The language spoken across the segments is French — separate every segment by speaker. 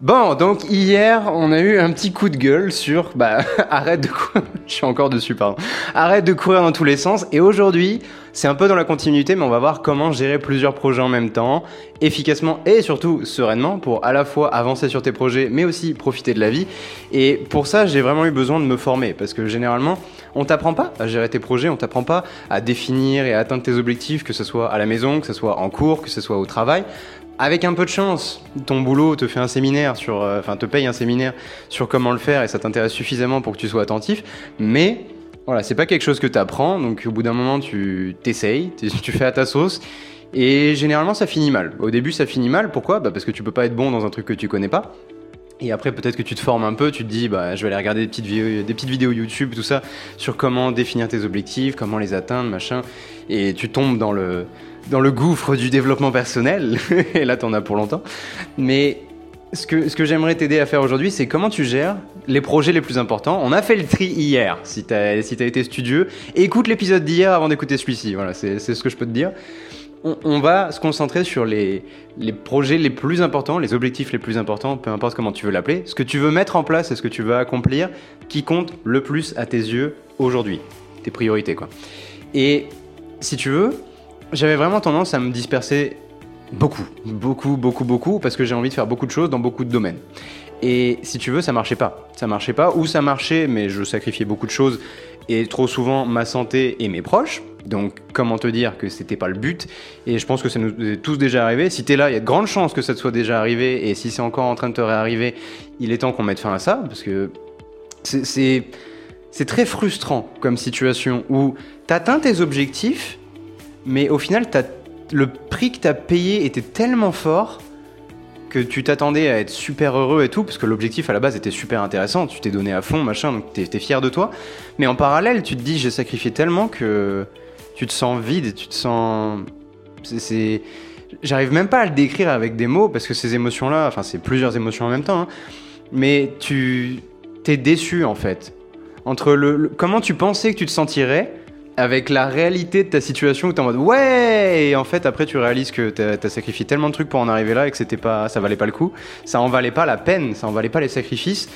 Speaker 1: Bon, donc hier, on a eu un petit coup de gueule sur bah arrête de courir. Je suis encore dessus, pardon. Arrête de courir dans tous les sens. Et aujourd'hui, c'est un peu dans la continuité, mais on va voir comment gérer plusieurs projets en même temps, efficacement et surtout sereinement pour à la fois avancer sur tes projets, mais aussi profiter de la vie. Et pour ça, j'ai vraiment eu besoin de me former parce que généralement, on t'apprend pas à gérer tes projets, on t'apprend pas à définir et à atteindre tes objectifs, que ce soit à la maison, que ce soit en cours, que ce soit au travail. Avec un peu de chance, ton boulot te fait un séminaire sur, euh, enfin te paye un séminaire sur comment le faire et ça t'intéresse suffisamment pour que tu sois attentif. Mais voilà, c'est pas quelque chose que tu apprends, donc au bout d'un moment tu t'essayes, tu fais à ta sauce. Et généralement ça finit mal. Au début ça finit mal, pourquoi? Bah Parce que tu peux pas être bon dans un truc que tu connais pas. Et après, peut-être que tu te formes un peu, tu te dis, bah, je vais aller regarder des vidéos, des petites vidéos YouTube, tout ça, sur comment définir tes objectifs, comment les atteindre, machin. Et tu tombes dans le, dans le gouffre du développement personnel. et là, t'en as pour longtemps. Mais ce que, ce que j'aimerais t'aider à faire aujourd'hui, c'est comment tu gères les projets les plus importants. On a fait le tri hier, si t'as si été studieux. écoute l'épisode d'hier avant d'écouter celui-ci. Voilà, c'est ce que je peux te dire on, va se concentrer sur les, projets les plus importants, les objectifs les plus importants, peu importe comment tu veux l'appeler, ce que tu veux mettre en place et ce que tu veux accomplir, qui compte le plus à tes yeux aujourd'hui, tes priorités quoi. Et si tu veux, j'avais vraiment tendance à me disperser beaucoup, beaucoup, beaucoup, beaucoup, parce que j'ai envie de faire beaucoup de choses dans beaucoup de domaines. Et si tu veux, ça marchait pas. Ça marchait pas, ou ça marchait, mais je sacrifiais beaucoup de choses, et trop souvent ma santé et mes proches. Donc, comment te dire que c'était pas le but? Et je pense que ça nous est tous déjà arrivé. Si tu es là, il y a de grandes chances que ça te soit déjà arrivé. Et si c'est encore en train de te réarriver, il est temps qu'on mette fin à ça. Parce que c'est très frustrant comme situation où tu atteins tes objectifs, mais au final, le prix que tu as payé était tellement fort que tu t'attendais à être super heureux et tout, parce que l'objectif à la base était super intéressant, tu t'es donné à fond, machin, donc t'es fier de toi. Mais en parallèle, tu te dis, j'ai sacrifié tellement que tu te sens vide, tu te sens. C'est. J'arrive même pas à le décrire avec des mots parce que ces émotions-là, enfin, c'est plusieurs émotions en même temps, hein, mais tu t'es déçu en fait. Entre le, comment tu pensais que tu te sentirais avec la réalité de ta situation où t'es en mode ouais et en fait après tu réalises que t'as as sacrifié tellement de trucs pour en arriver là et que c'était pas ça valait pas le coup ça en valait pas la peine ça en valait pas les sacrifices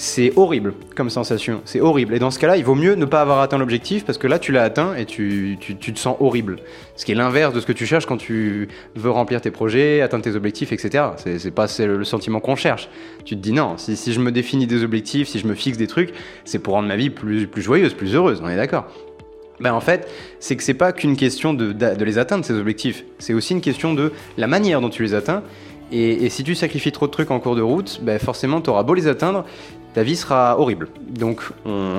Speaker 1: c'est horrible comme sensation, c'est horrible. Et dans ce cas-là, il vaut mieux ne pas avoir atteint l'objectif parce que là, tu l'as atteint et tu, tu, te sens horrible. Ce qui est l'inverse de ce que tu cherches quand tu veux remplir tes projets, atteindre tes objectifs, etc. C'est pas le sentiment qu'on cherche. Tu te dis non, si, si, je me définis des objectifs, si je me fixe des trucs, c'est pour rendre ma vie plus, plus joyeuse, plus heureuse, on est d'accord ben en fait, c'est que c'est pas qu'une question de, de, les atteindre, ces objectifs. C'est aussi une question de la manière dont tu les atteins. Et, si tu sacrifies trop de trucs en cours de route, ben forcément, tu auras beau les atteindre, ta vie sera horrible. Donc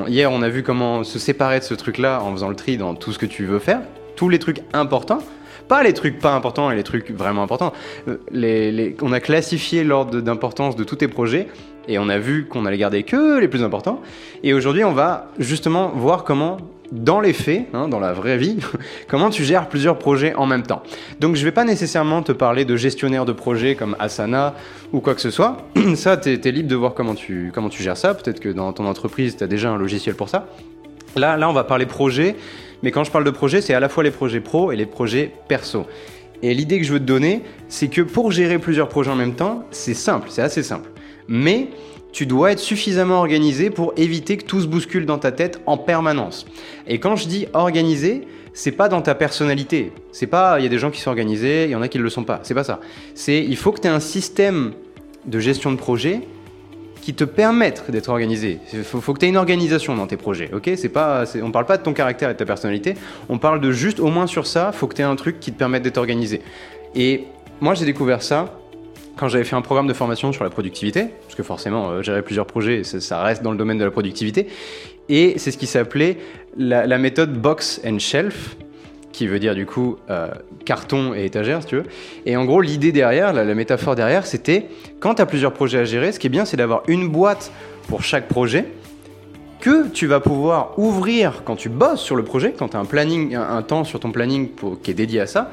Speaker 1: hier, on a vu comment se séparer de ce truc-là en faisant le tri dans tout ce que tu veux faire, tous les trucs importants, pas les trucs pas importants et les trucs vraiment importants. Euh, on a classifié l'ordre d'importance de tous tes projets et on a vu qu'on allait garder que les plus importants. Et aujourd'hui, on va justement voir comment dans les faits, hein, dans la vraie vie, comment tu gères plusieurs projets en même temps. Donc je ne vais pas nécessairement te parler de gestionnaire de projets comme Asana ou quoi que ce soit. ça, tu es, libre de voir comment tu, comment tu gères ça. Peut-être que dans ton entreprise, tu as déjà un logiciel pour ça. Là, là, on va parler projet, mais quand je parle de projet, c'est à la fois les projets pro et les projets perso. Et l'idée que je veux te donner, c'est que pour gérer plusieurs projets en même temps, c'est simple, c'est assez simple. Mais tu dois être suffisamment organisé pour éviter que tout se bouscule dans ta tête en permanence. Et quand je dis organisé, c'est pas dans ta personnalité. C'est pas il y a des gens qui sont organisés, il y en a qui ne le sont pas. C'est pas ça. C'est il faut que tu aies un système de gestion de projet qui te permette d'être organisé. Il faut, que tu aies une organisation dans tes projets, ok? C'est pas, on parle pas de ton caractère et de ta personnalité, on parle de juste au moins sur ça, faut que tu aies un truc qui te permette d'être organisé. Et moi j'ai découvert ça quand j'avais fait un programme de formation sur la productivité, parce que forcément, euh, gérer plusieurs projets, ça, reste dans le domaine de la productivité, et c'est ce qui s'appelait la, méthode box and shelf, qui veut dire du coup euh, carton et étagère, si tu veux. Et en gros, l'idée derrière, la, métaphore derrière, c'était quand tu as plusieurs projets à gérer, ce qui est bien, c'est d'avoir une boîte pour chaque projet que tu vas pouvoir ouvrir quand tu bosses sur le projet, quand tu as un planning, un, temps sur ton planning pour, qui est dédié à ça.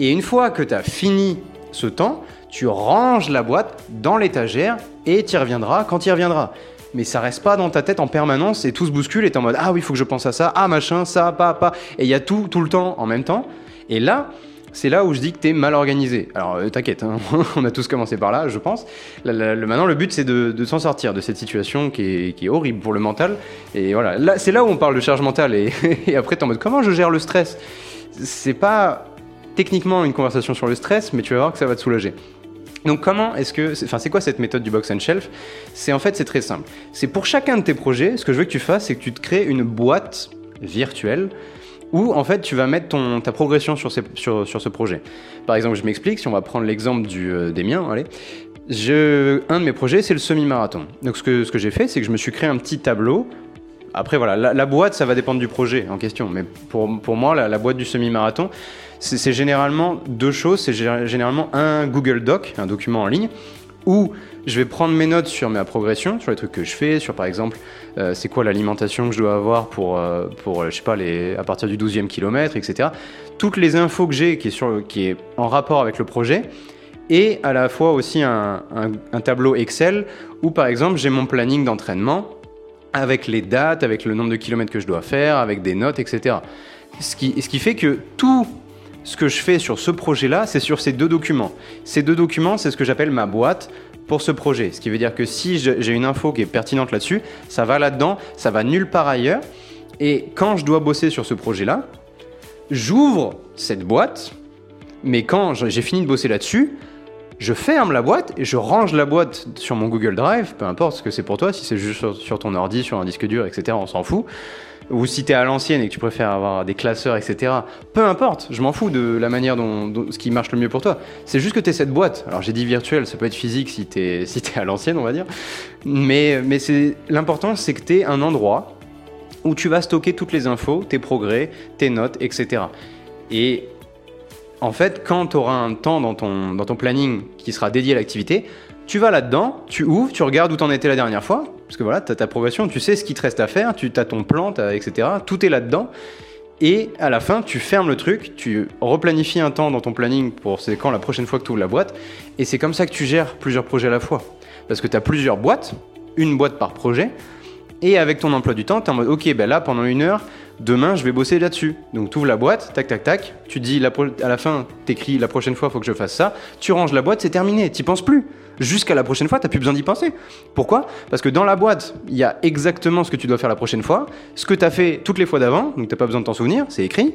Speaker 1: Et une fois que tu as fini ce temps, tu ranges la boîte dans l'étagère et tu reviendras quand tu reviendras. Mais ça reste pas dans ta tête en permanence et tout se bouscule et t'es en mode ah oui, il faut que je pense à ça, ah machin, ça, pas, pas. Et il y a tout, tout le temps en même temps. Et là, c'est là où je dis que tu es mal organisé. Alors euh, t'inquiète, hein, on a tous commencé par là, je pense. maintenant, le but, c'est de, s'en sortir de cette situation qui est, horrible pour le mental. Et voilà, là, c'est là où on parle de charge mentale. Et, et après, t'es en mode comment je gère le stress? C'est pas techniquement une conversation sur le stress, mais tu vas voir que ça va te soulager. Donc comment est-ce que, enfin c'est quoi cette méthode du box and shelf? C'est en fait c'est très simple. C'est pour chacun de tes projets, ce que je veux que tu fasses, c'est que tu te crées une boîte virtuelle où en fait tu vas mettre ton, ta progression sur, sur, sur, ce projet. Par exemple, je m'explique, si on va prendre l'exemple euh, des miens, allez. Un de mes projets, c'est le semi-marathon. Donc ce que, ce que j'ai fait, c'est que je me suis créé un petit tableau. Après voilà, la, boîte, ça va dépendre du projet en question. Mais pour, pour moi, la boîte du semi-marathon, c'est généralement deux choses. C'est généralement un Google Doc, un document en ligne, où je vais prendre mes notes sur ma progression, sur les trucs que je fais, sur par exemple, euh, c'est quoi l'alimentation que je dois avoir pour, euh, pour je sais pas, les, à partir du 12e kilomètre, etc. Toutes les infos que j'ai qui, est qui est en rapport avec le projet, et à la fois aussi un, un tableau Excel où par exemple j'ai mon planning d'entraînement avec les dates, avec le nombre de kilomètres que je dois faire, avec des notes, etc. Ce qui, ce qui fait que tout ce que je fais sur ce projet-là, c'est sur ces deux documents. Ces deux documents, c'est ce que j'appelle ma boîte pour ce projet. Ce qui veut dire que si j'ai une info qui est pertinente là-dessus, ça va là-dedans, ça va nulle part ailleurs. Et quand je dois bosser sur ce projet-là, j'ouvre cette boîte, mais quand j'ai fini de bosser là-dessus, je ferme la boîte et je range la boîte sur mon Google Drive, peu importe ce que c'est pour toi, si c'est juste sur ton ordi, sur un disque dur, etc., on s'en fout ou si tu es à l'ancienne et que tu préfères avoir des classeurs, etc. Peu importe, je m'en fous de la manière dont, ce qui marche le mieux pour toi. C'est juste que tu es cette boîte. Alors j'ai dit virtuel, ça peut être physique si tu es, si es à l'ancienne, on va dire. Mais, mais l'important, c'est que tu es un endroit où tu vas stocker toutes les infos, tes progrès, tes notes, etc. Et en fait, quand tu auras un temps dans ton, dans ton planning qui sera dédié à l'activité, tu vas là-dedans, tu ouvres, tu regardes où t'en étais la dernière fois, parce que voilà, tu as ta progression, tu sais ce qui te reste à faire, tu as ton plan, etc. Tout est là-dedans. Et à la fin, tu fermes le truc, tu replanifies un temps dans ton planning pour c'est quand la prochaine fois que tu ouvres la boîte. Et c'est comme ça que tu gères plusieurs projets à la fois. Parce que tu as plusieurs boîtes, une boîte par projet. Et avec ton emploi du temps, tu es en mode, ok, ben là, pendant une heure, demain, je vais bosser là-dessus. Donc, tu ouvres la boîte, tac, tac, tac. Tu dis à la fin, t'écris la prochaine fois, faut que je fasse ça. Tu ranges la boîte, c'est terminé. Tu penses plus jusqu'à la prochaine fois, tu n'as plus besoin d'y penser. Pourquoi? Parce que dans la boîte, il y a exactement ce que tu dois faire la prochaine fois, ce que tu as fait toutes les fois d'avant, donc tu n'as pas besoin de t'en souvenir, c'est écrit.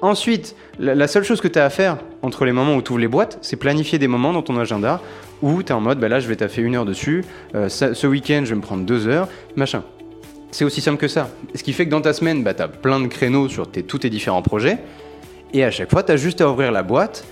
Speaker 1: Ensuite, la, seule chose que tu as à faire entre les moments où tu ouvres les boîtes, c'est planifier des moments dans ton agenda où tu es en mode, bah là je vais taffer une heure dessus, euh, ce week-end je vais me prendre deux heures, machin. C'est aussi simple que ça. Ce qui fait que dans ta semaine, bah, tu as plein de créneaux sur tes, tous tes différents projets, et à chaque fois, tu as juste à ouvrir la boîte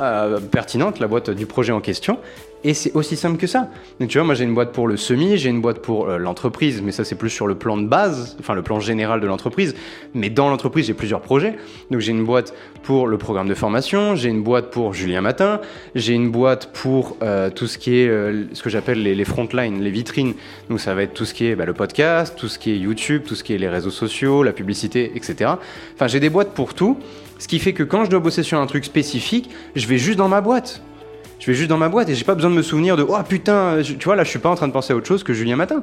Speaker 1: euh, pertinente, la boîte du projet en question, et c'est aussi simple que ça. Donc, tu vois, moi j'ai une boîte pour le semi, j'ai une boîte pour euh, l'entreprise, mais ça c'est plus sur le plan de base, enfin le plan général de l'entreprise. Mais dans l'entreprise, j'ai plusieurs projets. Donc j'ai une boîte pour le programme de formation, j'ai une boîte pour Julien Matin, j'ai une boîte pour euh, tout ce qui est euh, ce que j'appelle les, les frontlines, les vitrines. Donc ça va être tout ce qui est bah, le podcast, tout ce qui est YouTube, tout ce qui est les réseaux sociaux, la publicité, etc. Enfin j'ai des boîtes pour tout. Ce qui fait que quand je dois bosser sur un truc spécifique, je vais juste dans ma boîte je vais juste dans ma boîte et j'ai pas besoin de me souvenir de oh putain, tu vois là je suis pas en train de penser à autre chose que Julien Matin.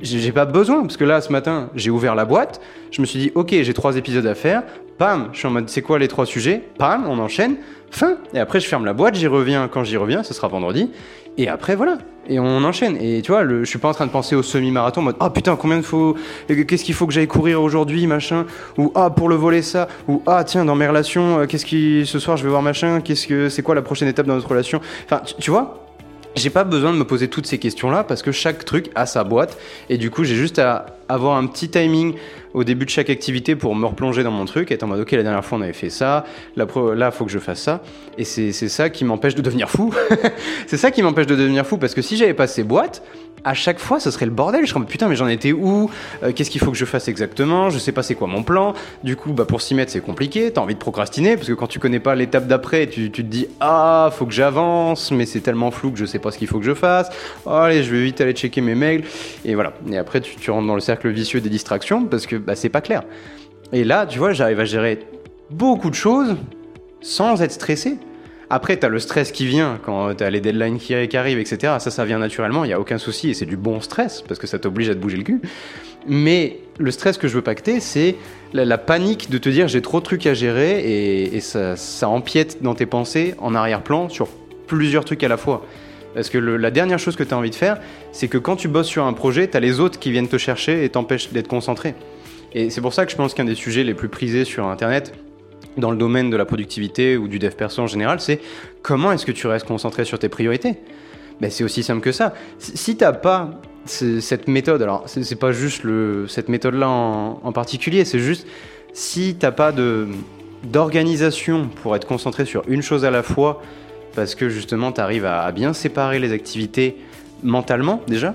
Speaker 1: J'ai pas besoin parce que là ce matin j'ai ouvert la boîte, je me suis dit ok j'ai trois épisodes à faire, pam, je suis en mode c'est quoi les trois sujets, pam, on enchaîne, fin, et après je ferme la boîte, j'y reviens. Quand j'y reviens, ce sera vendredi, et après voilà, et on enchaîne. Et tu vois, le, je suis pas en train de penser au semi-marathon en mode ah putain combien de faut, qu'est-ce qu'il faut que j'aille courir aujourd'hui machin, ou ah pour le voler ça, ou ah tiens dans mes relations, euh, qu'est-ce qui ce soir je vais voir machin, qu'est-ce que c'est quoi la prochaine étape dans notre relation? Enfin tu vois, j'ai pas besoin de me poser toutes ces questions-là parce que chaque truc a sa boîte. Et du coup j'ai juste à avoir un petit timing au début de chaque activité pour me replonger dans mon truc, être en mode ok la dernière fois on avait fait ça, là faut que je fasse ça et c'est ça qui m'empêche de devenir fou. c'est ça qui m'empêche de devenir fou parce que si j'avais pas ces boîtes, à chaque fois, ce serait le bordel. Je serais putain, mais j'en étais où? Euh, Qu'est-ce qu'il faut que je fasse exactement? Je sais pas c'est quoi mon plan. Du coup, bah, pour s'y mettre, c'est compliqué. T'as envie de procrastiner parce que quand tu connais pas l'étape d'après, tu, te dis Ah, faut que j'avance, mais c'est tellement flou que je sais pas ce qu'il faut que je fasse. Allez, je vais vite aller checker mes mails. Et voilà. Et après, tu, rentres dans le cercle vicieux des distractions parce que bah, c'est pas clair. Et là, tu vois, j'arrive à gérer beaucoup de choses sans être stressé. Après, tu as le stress qui vient quand tu as les deadlines qui, arrivent, etc. Ça, ça vient naturellement, il n'y a aucun souci et c'est du bon stress parce que ça t'oblige à te bouger le cul. Mais le stress que je veux pacter, c'est la, panique de te dire j'ai trop de trucs à gérer et, ça, empiète dans tes pensées en arrière-plan sur plusieurs trucs à la fois. Parce que la dernière chose que tu as envie de faire, c'est que quand tu bosses sur un projet, tu as les autres qui viennent te chercher et t'empêchent d'être concentré. Et c'est pour ça que je pense qu'un des sujets les plus prisés sur Internet, dans le domaine de la productivité ou du dev perso en général, c'est comment est-ce que tu restes concentré sur tes priorités? Ben, C'est aussi simple que ça. Si t'as pas cette méthode, alors c'est pas juste cette méthode-là en, particulier, c'est juste si t'as pas d'organisation pour être concentré sur une chose à la fois, parce que justement tu arrives à bien séparer les activités mentalement déjà,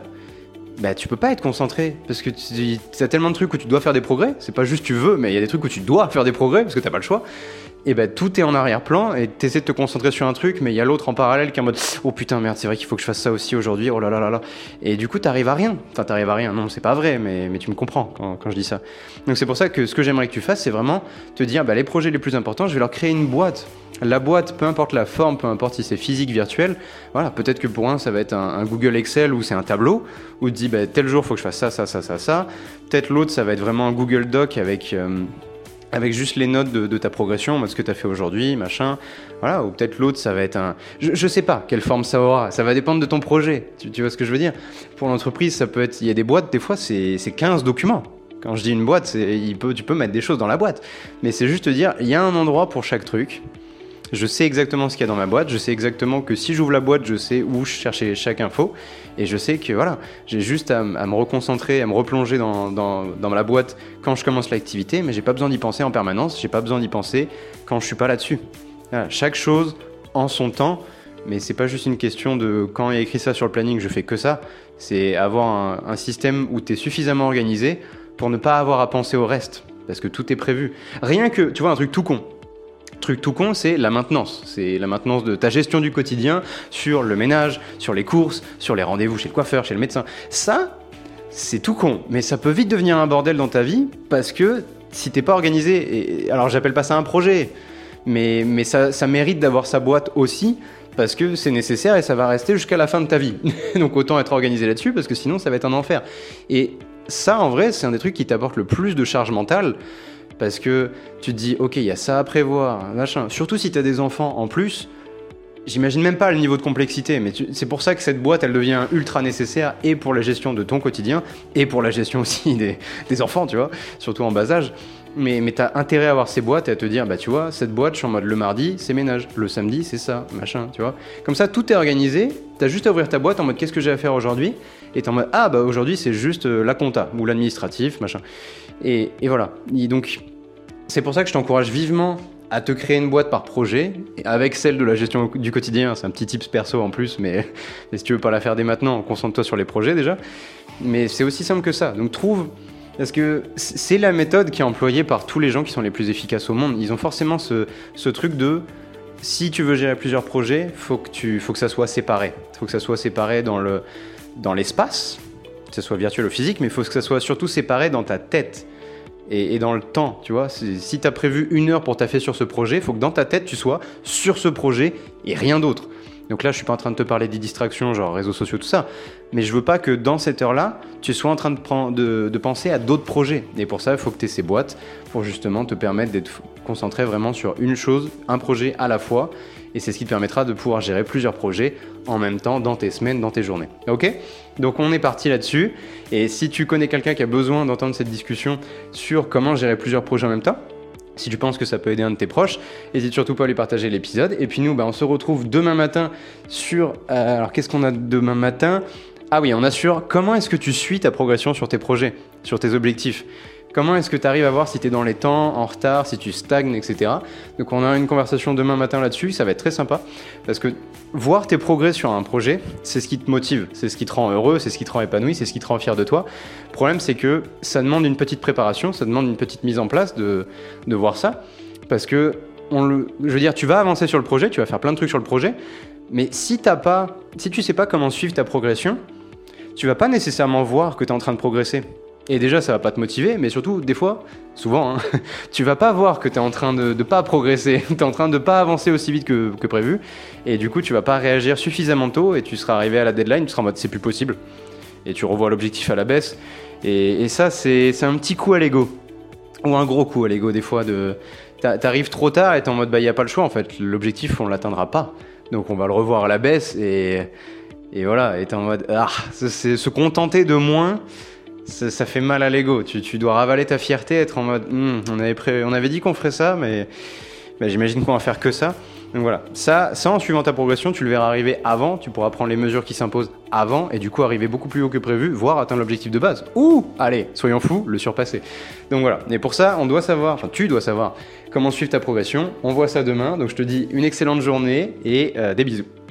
Speaker 1: bah tu peux pas être concentré parce que tu as tellement de trucs où tu dois faire des progrès. C'est pas juste tu veux, mais il y a des trucs où tu dois faire des progrès parce que t'as pas le choix. Et ben tout est en arrière-plan et t'essaies de te concentrer sur un truc, mais il y a l'autre en parallèle qui est en mode oh putain merde, c'est vrai qu'il faut que je fasse ça aussi aujourd'hui. Oh là là là là. Et du coup t'arrives à rien. Enfin t'arrives à rien. Non, c'est pas vrai, mais, mais tu me comprends quand, quand je dis ça. Donc c'est pour ça que ce que j'aimerais que tu fasses, c'est vraiment te dire bah les projets les plus importants, je vais leur créer une boîte la boîte, peu importe la forme, peu importe si c'est physique, virtuel, voilà, peut-être que pour un, ça va être un, Google Excel ou c'est un tableau, où tu dis, bah, tel jour, faut que je fasse ça, ça, ça, ça, ça. Peut-être l'autre, ça va être vraiment un Google Doc avec, euh, avec juste les notes de, ta progression, ce que tu as fait aujourd'hui, machin. Voilà, ou peut-être l'autre, ça va être un... Je, ne sais pas quelle forme ça aura, ça va dépendre de ton projet, tu, tu vois ce que je veux dire? Pour l'entreprise, ça peut être... Il y a des boîtes, des fois, c'est 15 documents. Quand je dis une boîte, tu peux mettre des choses dans la boîte. Mais c'est juste te dire, il y a un endroit pour chaque truc. Je sais exactement ce qu'il y a dans ma boîte, je sais exactement que si j'ouvre la boîte, je sais où chercher chaque info, et je sais que voilà, j'ai juste à, me reconcentrer, à me replonger dans, dans, la boîte quand je commence l'activité, mais j'ai pas besoin d'y penser en permanence, j'ai pas besoin d'y penser quand je suis pas là-dessus. chaque chose en son temps, mais c'est pas juste une question de quand il y a écrit ça sur le planning, je fais que ça, c'est avoir un, un système où tu es suffisamment organisé pour ne pas avoir à penser au reste, parce que tout est prévu. Rien que, tu vois, un truc tout con, truc tout con, c'est la maintenance. C'est la maintenance de ta gestion du quotidien sur le ménage, sur les courses, sur les rendez-vous chez le coiffeur, chez le médecin. Ça, c'est tout con, mais ça peut vite devenir un bordel dans ta vie parce que si t'es pas organisé, et, alors j'appelle pas ça un projet, mais, mais ça, ça mérite d'avoir sa boîte aussi parce que c'est nécessaire et ça va rester jusqu'à la fin de ta vie. Donc autant être organisé là-dessus parce que sinon ça va être un enfer. Et ça, en vrai, c'est un des trucs qui t'apporte le plus de charge mentale parce que tu te dis, ok, il y a ça à prévoir, machin. Surtout si tu as des enfants en plus, j'imagine même pas le niveau de complexité, mais c'est pour ça que cette boîte, elle devient ultra nécessaire et pour la gestion de ton quotidien et pour la gestion aussi des, enfants, tu vois, surtout en bas âge. Mais, mais as intérêt à avoir ces boîtes et à te dire, bah tu vois, cette boîte, je suis en mode le mardi, c'est ménage, le samedi, c'est ça, machin, tu vois. Comme ça, tout est organisé, tu as juste à ouvrir ta boîte en mode qu'est-ce que j'ai à faire aujourd'hui, et es en mode ah bah aujourd'hui c'est juste euh, la compta ou l'administratif, machin. Et, voilà. donc, c'est pour ça que je t'encourage vivement à te créer une boîte par projet, avec celle de la gestion du quotidien. C'est un petit tips perso en plus, mais, si tu veux pas la faire dès maintenant, concentre-toi sur les projets déjà. Mais c'est aussi simple que ça. Donc trouve, parce que c'est la méthode qui est employée par tous les gens qui sont les plus efficaces au monde. Ils ont forcément ce, truc de si tu veux gérer plusieurs projets, faut que tu, faut que ça soit séparé. Faut que ça soit séparé dans le dans l'espace, que ce soit virtuel ou physique, mais il faut que ça soit surtout séparé dans ta tête et, dans le temps, tu vois. Si tu as prévu une heure pour taffer sur ce projet, il faut que dans ta tête, tu sois sur ce projet et rien d'autre. Donc là, je suis pas en train de te parler des distractions, genre réseaux sociaux, tout ça. Mais je veux pas que dans cette heure-là, tu sois en train de, penser à d'autres projets. Et pour ça, il faut que tu aies ces boîtes pour justement te permettre d'être concentré vraiment sur une chose, un projet à la fois. Et c'est ce qui te permettra de pouvoir gérer plusieurs projets en même temps dans tes semaines, dans tes journées. Ok? Donc on est parti là-dessus. Et si tu connais quelqu'un qui a besoin d'entendre cette discussion sur comment gérer plusieurs projets en même temps, si tu penses que ça peut aider un de tes proches, n'hésite surtout pas à lui partager l'épisode. Et puis nous, bah, on se retrouve demain matin sur... Euh, alors qu'est-ce qu'on a demain matin? Ah oui, on assure comment est-ce que tu suis ta progression sur tes projets, sur tes objectifs? Comment est-ce que tu arrives à voir si tu es dans les temps, en retard, si tu stagnes, etc. Donc on a une conversation demain matin là-dessus, ça va être très sympa. Parce que voir tes progrès sur un projet, c'est ce qui te motive, c'est ce qui te rend heureux, c'est ce qui te rend épanoui, c'est ce qui te rend fier de toi. Le problème c'est que ça demande une petite préparation, ça demande une petite mise en place de, voir ça. Parce que, on je veux dire, tu vas avancer sur le projet, tu vas faire plein de trucs sur le projet, mais si t'as pas, tu sais pas comment suivre ta progression, tu vas pas nécessairement voir que tu es en train de progresser. Et déjà, ça va pas te motiver, mais surtout, des fois, souvent, hein, tu vas pas voir que tu es en train de, de pas progresser, tu es en train de pas avancer aussi vite que, prévu, et du coup, tu vas pas réagir suffisamment tôt, et tu seras arrivé à la deadline, tu seras en mode c'est plus possible, et tu revois l'objectif à la baisse. Et, ça, c'est un petit coup à l'ego, ou un gros coup à l'ego, des fois, de t'arrives trop tard et t'es en mode bah y a pas le choix en fait, l'objectif on l'atteindra pas, donc on va le revoir à la baisse et, et voilà, et t'es en mode ah, c'est se contenter de moins ça, fait mal à l'ego. Tu, dois ravaler ta fierté, être en mode hmm, on, avait on avait dit qu'on ferait ça, mais, j'imagine qu'on va faire que ça. Donc voilà, ça, ça en suivant ta progression, tu le verras arriver avant, tu pourras prendre les mesures qui s'imposent avant et du coup arriver beaucoup plus haut que prévu, voire atteindre l'objectif de base. Ou, allez, soyons fous, le surpasser. Donc voilà, et pour ça, on doit savoir, enfin tu dois savoir comment suivre ta progression. On voit ça demain, donc je te dis une excellente journée et euh, des bisous.